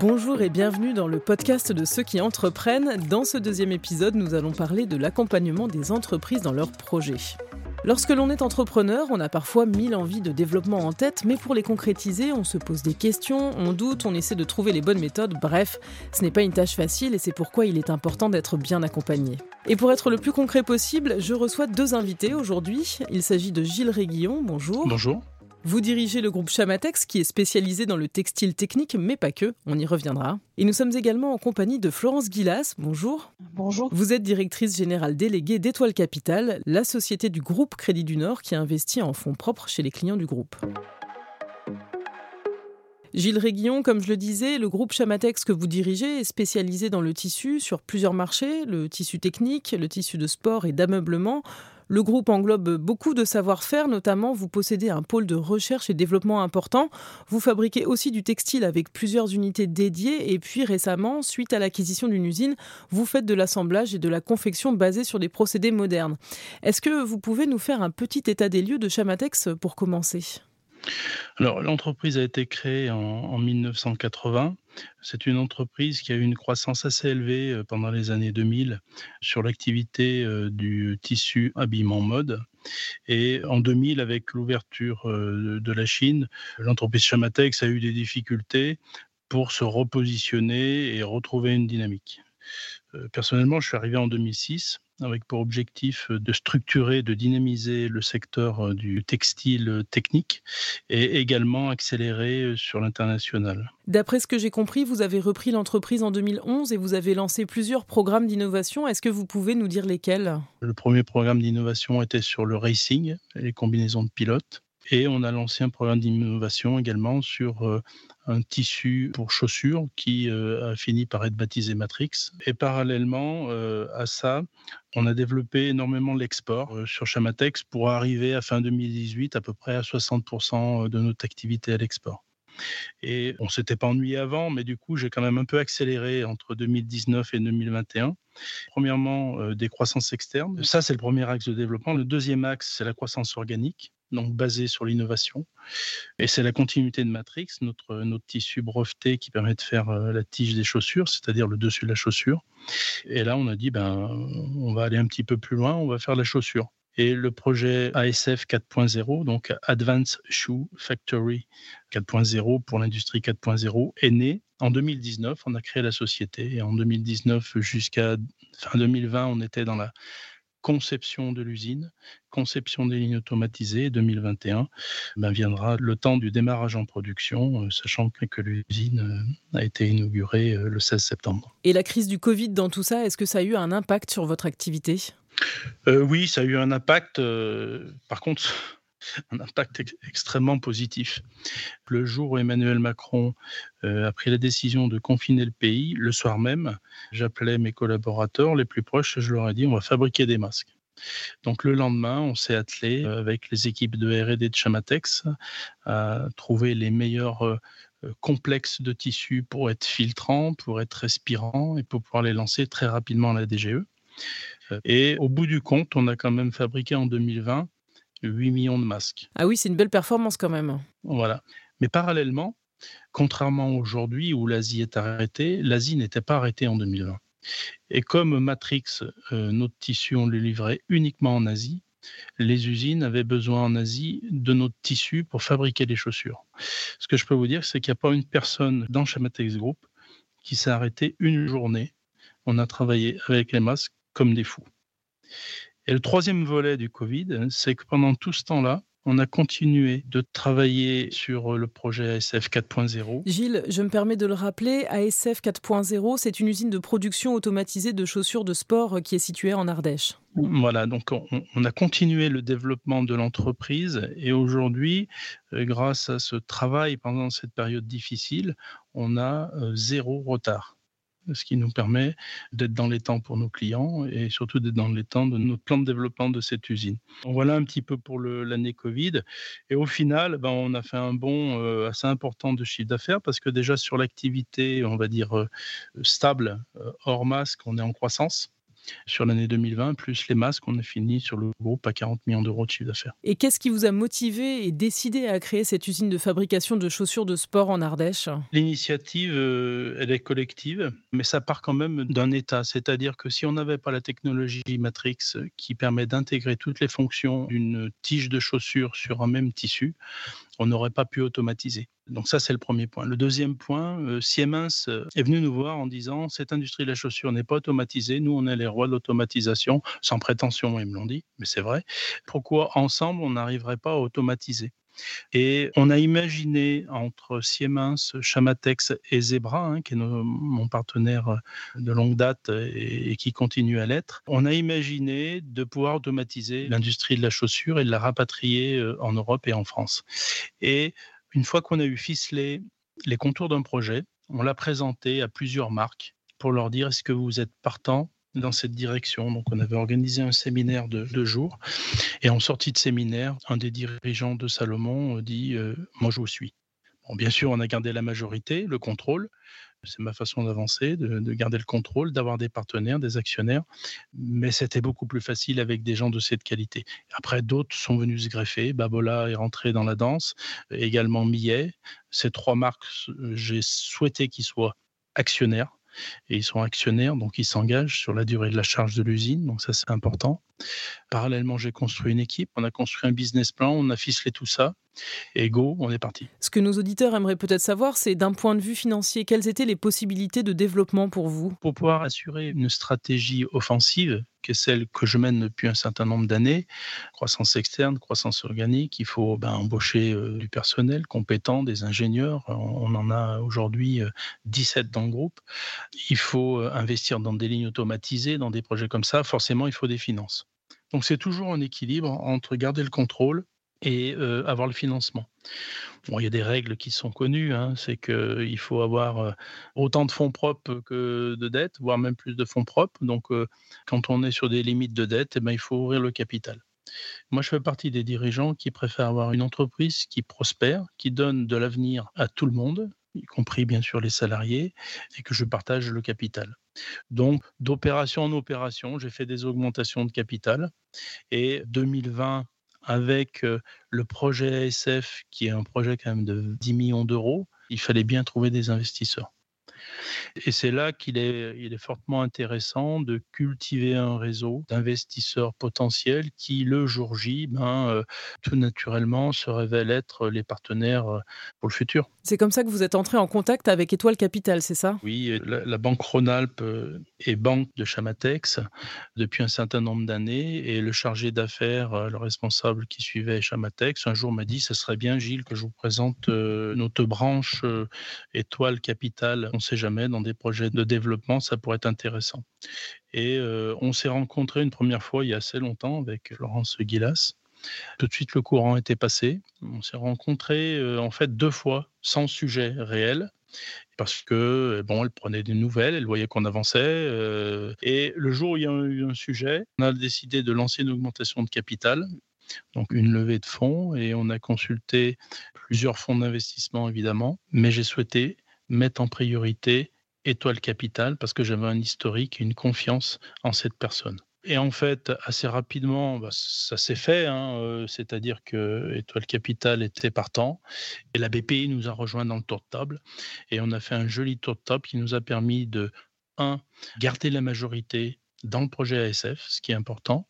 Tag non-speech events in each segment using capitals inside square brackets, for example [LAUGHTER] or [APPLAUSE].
Bonjour et bienvenue dans le podcast de ceux qui entreprennent. Dans ce deuxième épisode, nous allons parler de l'accompagnement des entreprises dans leurs projets. Lorsque l'on est entrepreneur, on a parfois mille envies de développement en tête, mais pour les concrétiser, on se pose des questions, on doute, on essaie de trouver les bonnes méthodes, bref, ce n'est pas une tâche facile et c'est pourquoi il est important d'être bien accompagné. Et pour être le plus concret possible, je reçois deux invités aujourd'hui. Il s'agit de Gilles Réguillon, bonjour. Bonjour. Vous dirigez le groupe Chamatex qui est spécialisé dans le textile technique, mais pas que, on y reviendra. Et nous sommes également en compagnie de Florence Guillas. Bonjour. Bonjour. Vous êtes directrice générale déléguée d'Étoile Capital, la société du groupe Crédit du Nord qui investit en fonds propres chez les clients du groupe. Gilles Réguillon, comme je le disais, le groupe Chamatex que vous dirigez est spécialisé dans le tissu sur plusieurs marchés, le tissu technique, le tissu de sport et d'ameublement. Le groupe englobe beaucoup de savoir-faire, notamment vous possédez un pôle de recherche et développement important. Vous fabriquez aussi du textile avec plusieurs unités dédiées et puis récemment, suite à l'acquisition d'une usine, vous faites de l'assemblage et de la confection basée sur des procédés modernes. Est-ce que vous pouvez nous faire un petit état des lieux de Chamatex pour commencer? Alors, l'entreprise a été créée en, 1980. C'est une entreprise qui a eu une croissance assez élevée euh, pendant les années 2000 sur l'activité euh, du tissu habillement mode. Et en 2000, avec l'ouverture euh, de la Chine, l'entreprise Chamatex a eu des difficultés pour se repositionner et retrouver une dynamique. Personnellement, je suis arrivé en 2006 avec pour objectif de structurer, de dynamiser le secteur du textile technique et également accélérer sur l'international. D'après ce que j'ai compris, vous avez repris l'entreprise en 2011 et vous avez lancé plusieurs programmes d'innovation. Est-ce que vous pouvez nous dire lesquels? Le premier programme d'innovation était sur le racing, les combinaisons de pilotes. Et on a lancé un programme d'innovation également sur euh, un tissu pour chaussures qui euh, a fini par être baptisé Matrix. Et parallèlement euh, à ça, on a développé énormément l'export sur Chamatex pour arriver à fin 2018 à peu près à 60% de notre activité à l'export. Et on s'était pas ennuyé avant, mais du coup, j'ai quand même un peu accéléré entre 2019 et 2021. Premièrement, des croissances externes. Ça, c'est le premier axe de développement. Le deuxième axe, c'est la croissance organique donc basé sur l'innovation. Et c'est la continuité de Matrix, notre, notre tissu breveté qui permet de faire euh, la tige des chaussures, c'est-à-dire le dessus de la chaussure. Et là, on a dit, ben, on va aller un petit peu plus loin, on va faire la chaussure. Et le projet ASF 4.0, donc Advanced Shoe Factory 4.0 pour l'industrie 4.0, est né en 2019. On a créé la société et en 2019 jusqu'à fin 2020, on était dans la conception de l'usine, conception des lignes automatisées. 2021 ben viendra le temps du démarrage en production, euh, sachant que, l'usine euh, a été inaugurée euh, le 16 septembre. Et la crise du Covid dans tout ça, est-ce que ça a eu un impact sur votre activité? Oui, ça a eu un impact. par contre, [LAUGHS] un impact extrêmement positif. Le jour où Emmanuel Macron euh, a pris la décision de confiner le pays, le soir même, j'appelais mes collaborateurs les plus proches et je leur ai dit on va fabriquer des masques. Donc le lendemain, on s'est attelé euh, avec les équipes de R&D de Chamatex à trouver les meilleurs euh, complexes de tissus pour être filtrants, pour être respirants et pour pouvoir les lancer très rapidement à la DGE. Et au bout du compte, on a quand même fabriqué en 2020 8 millions de masques. Ah oui, c'est une belle performance quand même. Voilà. Mais parallèlement, contrairement aujourd'hui où l'Asie est arrêtée, l'Asie n'était pas arrêtée en 2020. Et comme Matrix, euh, notre tissu, on le livrait uniquement en Asie, les usines avaient besoin en Asie de notre tissu pour fabriquer les chaussures. Ce que je peux vous dire, c'est qu'il n'y a pas une personne dans Chamatex Group qui s'est arrêtée une journée. On a travaillé avec les masques comme des fous. Et le troisième volet du Covid, c'est que pendant tout ce temps-là, on a continué de travailler sur le projet ASF 4.0. Gilles, je me permets de le rappeler, ASF 4.0, c'est une usine de production automatisée de chaussures de sport qui est située en Ardèche. Voilà, donc on, a continué le développement de l'entreprise et aujourd'hui, euh, grâce à ce travail pendant cette période difficile, on a euh, zéro retard ce qui nous permet d'être dans les temps pour nos clients et surtout d'être dans les temps de notre plan de développement de cette usine. voilà un petit peu pour l'année Covid. Et au final, ben, on a fait un bond euh, assez important de chiffre d'affaires parce que déjà sur l'activité, on va dire, euh, stable, euh, hors masque, on est en croissance. Sur l'année 2020, plus les masques, on a fini sur le groupe à 40 millions d'euros de chiffre d'affaires. Et qu'est-ce qui vous a motivé et décidé à créer cette usine de fabrication de chaussures de sport en Ardèche? L'initiative, euh, elle est collective, mais ça part quand même d'un état. C'est-à-dire que si on n'avait pas la technologie Matrix qui permet d'intégrer toutes les fonctions d'une tige de chaussure sur un même tissu, on n'aurait pas pu automatiser. Donc ça, c'est le premier point. Le deuxième point, euh, Siemens euh, est venu nous voir en disant, cette industrie de la chaussure n'est pas automatisée, nous, on est les rois de l'automatisation, sans prétention, ils me l'ont dit, mais c'est vrai. Pourquoi ensemble, on n'arriverait pas à automatiser? Et on a imaginé entre Siemens, Chamatex et Zebra, hein, qui est mon partenaire de longue date et, et qui continue à l'être, on a imaginé de pouvoir automatiser l'industrie de la chaussure et de la rapatrier euh, en Europe et en France. Et une fois qu'on a eu ficelé les contours d'un projet, on l'a présenté à plusieurs marques pour leur dire est-ce que vous êtes partant dans cette direction. Donc, on avait organisé un séminaire de deux jours. Et en sortie de séminaire, un des dirigeants de Salomon dit euh, Moi, je vous suis. Bien sûr, on a gardé la majorité, le contrôle. C'est ma façon d'avancer, de, de, garder le contrôle, d'avoir des partenaires, des actionnaires. Mais c'était beaucoup plus facile avec des gens de cette qualité. Après, d'autres sont venus se greffer. Babola est rentré dans la danse, également Millet. Ces trois marques, j'ai souhaité qu'ils soient actionnaires et ils sont actionnaires, donc ils s'engagent sur la durée de la charge de l'usine, donc ça c'est important. Parallèlement, j'ai construit une équipe, on a construit un business plan, on a ficelé tout ça, et go, on est parti. Ce que nos auditeurs aimeraient peut-être savoir, c'est d'un point de vue financier, quelles étaient les possibilités de développement pour vous? Pour pouvoir assurer une stratégie offensive, qui est celle que je mène depuis un certain nombre d'années, croissance externe, croissance organique, il faut ben, embaucher euh, du personnel compétent, des ingénieurs, on en a aujourd'hui euh, 17 dans le groupe. Il faut euh, investir dans des lignes automatisées, dans des projets comme ça, forcément il faut des finances. Donc c'est toujours un équilibre entre garder le contrôle et euh, avoir le financement. Bon, il y a des règles qui sont connues, hein, c'est qu'il faut avoir euh, autant de fonds propres que de dettes, voire même plus de fonds propres. Donc euh, quand on est sur des limites de dette, eh ben, il faut ouvrir le capital. Moi, je fais partie des dirigeants qui préfèrent avoir une entreprise qui prospère, qui donne de l'avenir à tout le monde, y compris bien sûr les salariés, et que je partage le capital. Donc, d'opération en opération, j'ai fait des augmentations de capital. Et 2020, avec le projet ASF, qui est un projet quand même de 10 millions d'euros, il fallait bien trouver des investisseurs. Et c'est là qu'il est, il est fortement intéressant de cultiver un réseau d'investisseurs potentiels qui, le jour J, ben, euh, tout naturellement, se révèlent être les partenaires pour le futur. C'est comme ça que vous êtes entré en contact avec Étoile Capital, c'est ça? Oui, la, la, Banque Rhône-Alpes est banque de Chamatex depuis un certain nombre d'années et le chargé d'affaires, le responsable qui suivait Chamatex, un jour m'a dit ce serait bien, Gilles, que je vous présente euh, notre branche euh, Étoile Capital. On jamais, dans des projets de développement, ça pourrait être intéressant. Et euh, on s'est rencontré une première fois il y a assez longtemps avec Laurence Guilas. Tout de suite, le courant était passé. On s'est rencontrés euh, en fait deux fois sans sujet réel parce que bon, elle prenait des nouvelles, elle voyait qu'on avançait. Euh, et le jour où il y a eu un sujet, on a décidé de lancer une augmentation de capital, donc une levée de fonds, et on a consulté plusieurs fonds d'investissement évidemment, mais j'ai souhaité mettre en priorité Étoile Capital parce que j'avais un historique une confiance en cette personne. Et en fait, assez rapidement, bah, ça s'est fait, hein, euh, c'est-à-dire que Étoile Capital était partant et la BPI nous a rejoint dans le tour de table et on a fait un joli tour de table qui nous a permis de, un, garder la majorité dans le projet ASF, ce qui est important.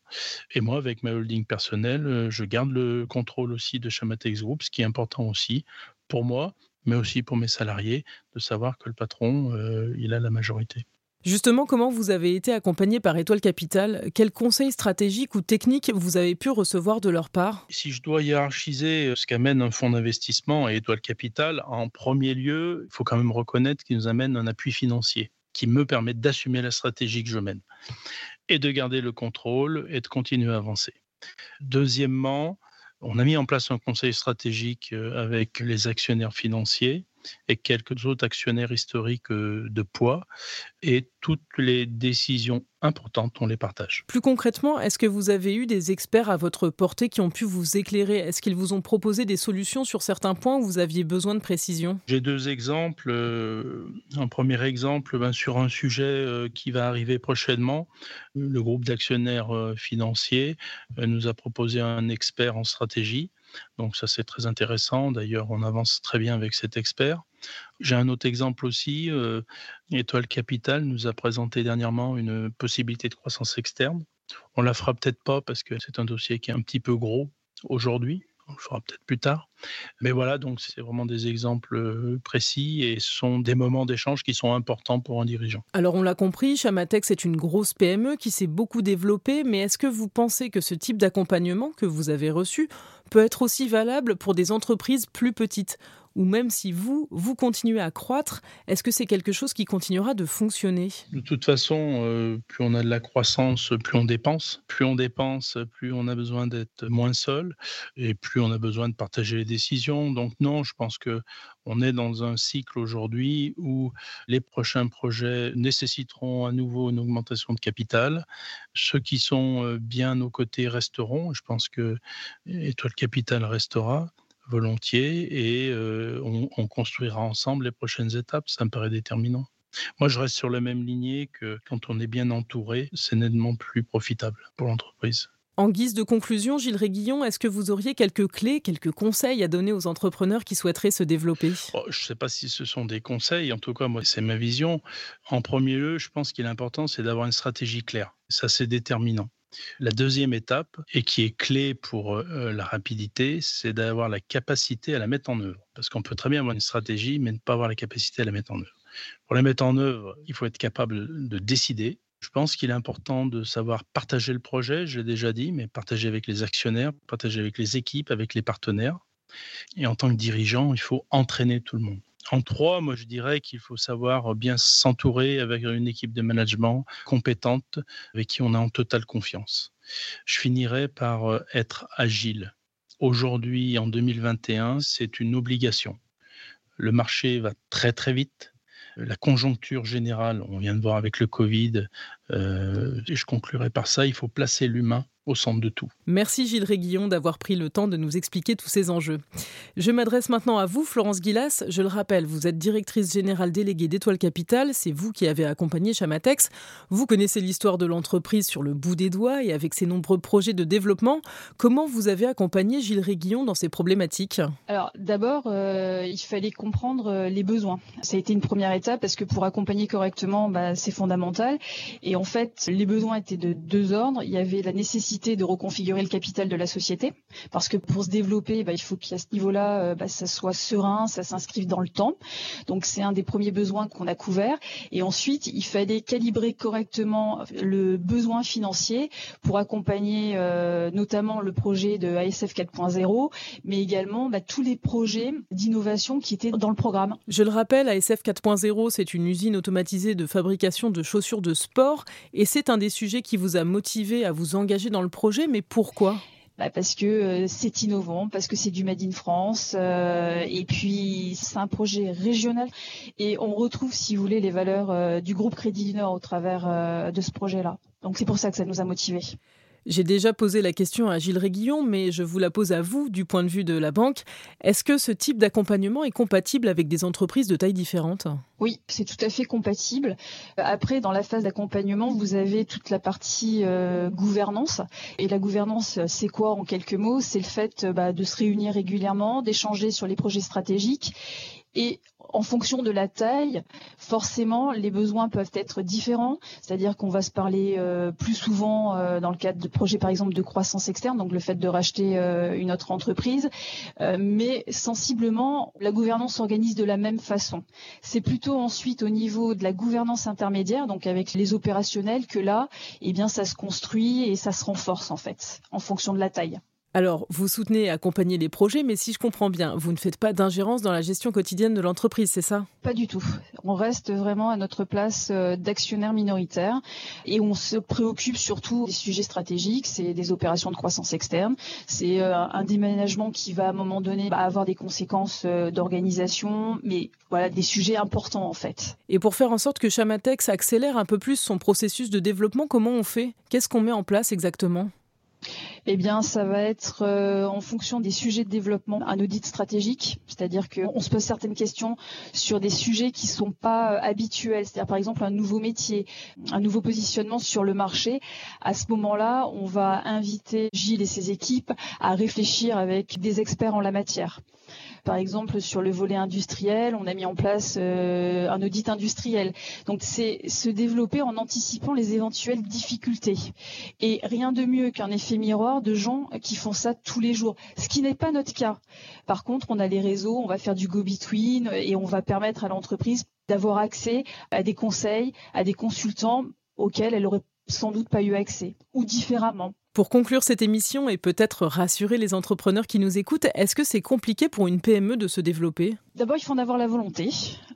Et moi, avec ma holding personnelle, je garde le contrôle aussi de Chamatex Group, ce qui est important aussi pour moi, mais aussi pour mes salariés, de savoir que le patron, euh, il a la majorité. Justement, comment vous avez été accompagné par Étoile Capital Quels conseils stratégiques ou techniques vous avez pu recevoir de leur part? Si je dois hiérarchiser ce qu'amène un fonds d'investissement et Étoile Capital, en premier lieu, il faut quand même reconnaître qu'ils nous amènent un appui financier qui me permet d'assumer la stratégie que je mène et de garder le contrôle et de continuer à avancer. Deuxièmement, on a mis en place un conseil stratégique avec les actionnaires financiers et quelques autres actionnaires historiques de poids. Et toutes les décisions importantes, on les partage. Plus concrètement, est-ce que vous avez eu des experts à votre portée qui ont pu vous éclairer? Est-ce qu'ils vous ont proposé des solutions sur certains points où vous aviez besoin de précision? J'ai deux exemples. Un premier exemple ben, sur un sujet qui va arriver prochainement. Le groupe d'actionnaires financiers nous a proposé un expert en stratégie donc ça, c'est très intéressant. D'ailleurs, on avance très bien avec cet expert. J'ai un autre exemple aussi. Euh, Étoile Capital nous a présenté dernièrement une possibilité de croissance externe. On la fera peut-être pas parce que c'est un dossier qui est un petit peu gros aujourd'hui on le fera peut-être plus tard. Mais voilà, donc c'est vraiment des exemples euh, précis et ce sont des moments d'échange qui sont importants pour un dirigeant. Alors on l'a compris, Chamatex est une grosse PME qui s'est beaucoup développée, mais est-ce que vous pensez que ce type d'accompagnement que vous avez reçu peut être aussi valable pour des entreprises plus petites ou même si vous, vous continuez à croître, est-ce que c'est quelque chose qui continuera de fonctionner? De toute façon, euh, plus on a de la croissance, plus on dépense. Plus on dépense, plus on a besoin d'être moins seul et plus on a besoin de partager les décisions. Donc non, je pense que on est dans un cycle aujourd'hui où les prochains projets nécessiteront à nouveau une augmentation de capital. Ceux qui sont euh, bien aux côtés resteront. Je pense que Étoile Capital restera volontiers et euh, on, construira ensemble les prochaines étapes. Ça me paraît déterminant. Moi, je reste sur la même lignée que quand on est bien entouré, c'est nettement plus profitable pour l'entreprise. En guise de conclusion, Gilles Réguillon, est-ce que vous auriez quelques clés, quelques conseils à donner aux entrepreneurs qui souhaiteraient se développer? Oh, Je ne sais pas si ce sont des conseils, en tout cas, moi, c'est ma vision. En premier lieu, je pense qu'il est important, c'est d'avoir une stratégie claire. Ça, c'est déterminant. La deuxième étape, et qui est clé pour euh, la rapidité, c'est d'avoir la capacité à la mettre en œuvre. Parce qu'on peut très bien avoir une stratégie, mais ne pas avoir la capacité à la mettre en œuvre. Pour la mettre en œuvre, il faut être capable de décider. Je pense qu'il est important de savoir partager le projet, j'ai déjà dit, mais partager avec les actionnaires, partager avec les équipes, avec les partenaires. Et en tant que dirigeant, il faut entraîner tout le monde. En trois, moi je dirais qu'il faut savoir bien s'entourer avec une équipe de management compétente avec qui on a en totale confiance. Je finirai par euh, être agile. Aujourd'hui, en 2021, c'est une obligation. Le marché va très très vite. La conjoncture générale, on vient de voir avec le Covid, euh, et je conclurai par ça, il faut placer l'humain au centre de tout. Merci Gilles Réguillon d'avoir pris le temps de nous expliquer tous ces enjeux. Je m'adresse maintenant à vous, Florence Guillas. Je le rappelle, vous êtes directrice générale déléguée d'Étoile Capital. C'est vous qui avez accompagné Chamatex. Vous connaissez l'histoire de l'entreprise sur le bout des doigts et avec ses nombreux projets de développement. Comment vous avez accompagné Gilles Réguillon dans ces problématiques? Alors d'abord, euh, il fallait comprendre euh, les besoins. Ça a été une première étape parce que pour accompagner correctement, bah, c'est fondamental. Et en fait, les besoins étaient de deux ordres. Il y avait la nécessité de reconfigurer le capital de la société, parce que pour se développer, bah, il faut qu'à ce niveau-là, euh, bah, ça soit serein, ça s'inscrive dans le temps. Donc c'est un des premiers besoins qu'on a couvert. Et ensuite, il fallait calibrer correctement le besoin financier pour accompagner euh, notamment le projet de ASF 4.0, mais également bah, tous les projets d'innovation qui étaient dans le programme. Je le rappelle, ASF 4.0, c'est une usine automatisée de fabrication de chaussures de sport, et c'est un des sujets qui vous a motivé à vous engager dans le projet, mais pourquoi? Bah parce que euh, c'est innovant, parce que c'est du Made in France, euh, et puis c'est un projet régional, et on retrouve, si vous voulez, les valeurs euh, du groupe Crédit du Nord au travers de ce projet-là. Donc c'est pour ça que ça nous a motivés. J'ai déjà posé la question à Gilles Réguillon, mais je vous la pose à vous du point de vue de la banque. Est-ce que ce type d'accompagnement est compatible avec des entreprises de taille différente? Oui, c'est tout à fait compatible. Après, dans la phase d'accompagnement, vous avez toute la partie euh, gouvernance. Et la gouvernance, c'est quoi en quelques mots? C'est le fait bah, de se réunir régulièrement, d'échanger sur les projets stratégiques et en fonction de la taille, forcément, les besoins peuvent être différents. C'est-à-dire qu'on va se parler euh, plus souvent euh, dans le cadre de projets, par exemple, de croissance externe, donc le fait de racheter euh, une autre entreprise. mais sensiblement, la gouvernance s'organise de la même façon. C'est plutôt ensuite au niveau de la gouvernance intermédiaire, donc avec les opérationnels, que là, eh bien, ça se construit et ça se renforce en fait, en fonction de la taille. Alors, vous soutenez et accompagnez les projets, mais si je comprends bien, vous ne faites pas d'ingérence dans la gestion quotidienne de l'entreprise, c'est ça? Pas du tout. On reste vraiment à notre place euh, d'actionnaire minoritaire et on se préoccupe surtout des sujets stratégiques, c'est des opérations de croissance externe, c'est euh, un déménagement qui va à un moment donné bah, avoir des conséquences euh, d'organisation, mais voilà, des sujets importants en fait. Et pour faire en sorte que Chamatex accélère un peu plus son processus de développement, comment on fait? Qu'est-ce qu'on met en place exactement? Eh bien, ça va être euh, en fonction des sujets de développement, un audit stratégique, c'est-à-dire qu'on se pose certaines questions sur des sujets qui sont pas euh, habituels, c'est-à-dire par exemple un nouveau métier, un nouveau positionnement sur le marché. À ce moment-là, on va inviter Gilles et ses équipes à réfléchir avec des experts en la matière. Par exemple, sur le volet industriel, on a mis en place euh, un audit industriel. Donc, c'est se développer en anticipant les éventuelles difficultés. Et rien de mieux qu'un effet miroir de gens qui font ça tous les jours, ce qui n'est pas notre cas. Par contre, on a les réseaux, on va faire du go-between et on va permettre à l'entreprise d'avoir accès à des conseils, à des consultants auxquels elle aurait sans doute pas eu accès, ou différemment. Pour conclure cette émission et peut-être rassurer les entrepreneurs qui nous écoutent, est-ce que c'est compliqué pour une PME de se développer? D'abord, il faut en avoir la volonté.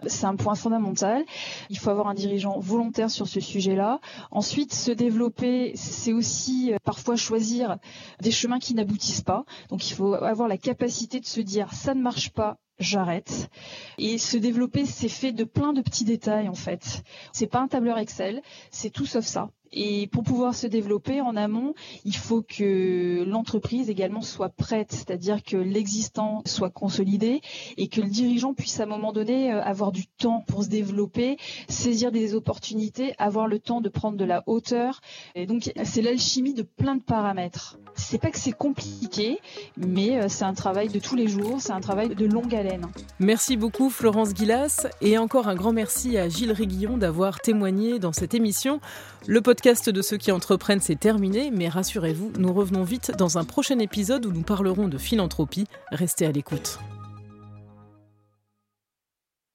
C'est un point fondamental. Il faut avoir un dirigeant volontaire sur ce sujet-là. Ensuite, se développer, c'est aussi euh, parfois choisir des chemins qui n'aboutissent pas. Donc, il faut avoir la capacité de se dire ça ne marche pas, j'arrête. Et se développer, c'est fait de plein de petits détails en fait. C'est pas un tableur Excel, c'est tout sauf ça. Et pour pouvoir se développer en amont, il faut que l'entreprise également soit prête, c'est-à-dire que l'existant soit consolidé et que le dirigeant puisse à un moment donné euh, avoir du temps pour se développer, saisir des opportunités, avoir le temps de prendre de la hauteur. Et donc c'est l'alchimie de plein de paramètres. C'est pas que c'est compliqué, mais euh, c'est un travail de tous les jours, c'est un travail de longue haleine. Merci beaucoup Florence Guillas et encore un grand merci à Gilles Réguillon d'avoir témoigné dans cette émission. Le podcast de ceux qui entreprennent c'est terminé, mais rassurez-vous, nous revenons vite dans un prochain épisode où nous parlerons de philanthropie. Restez à l'écoute.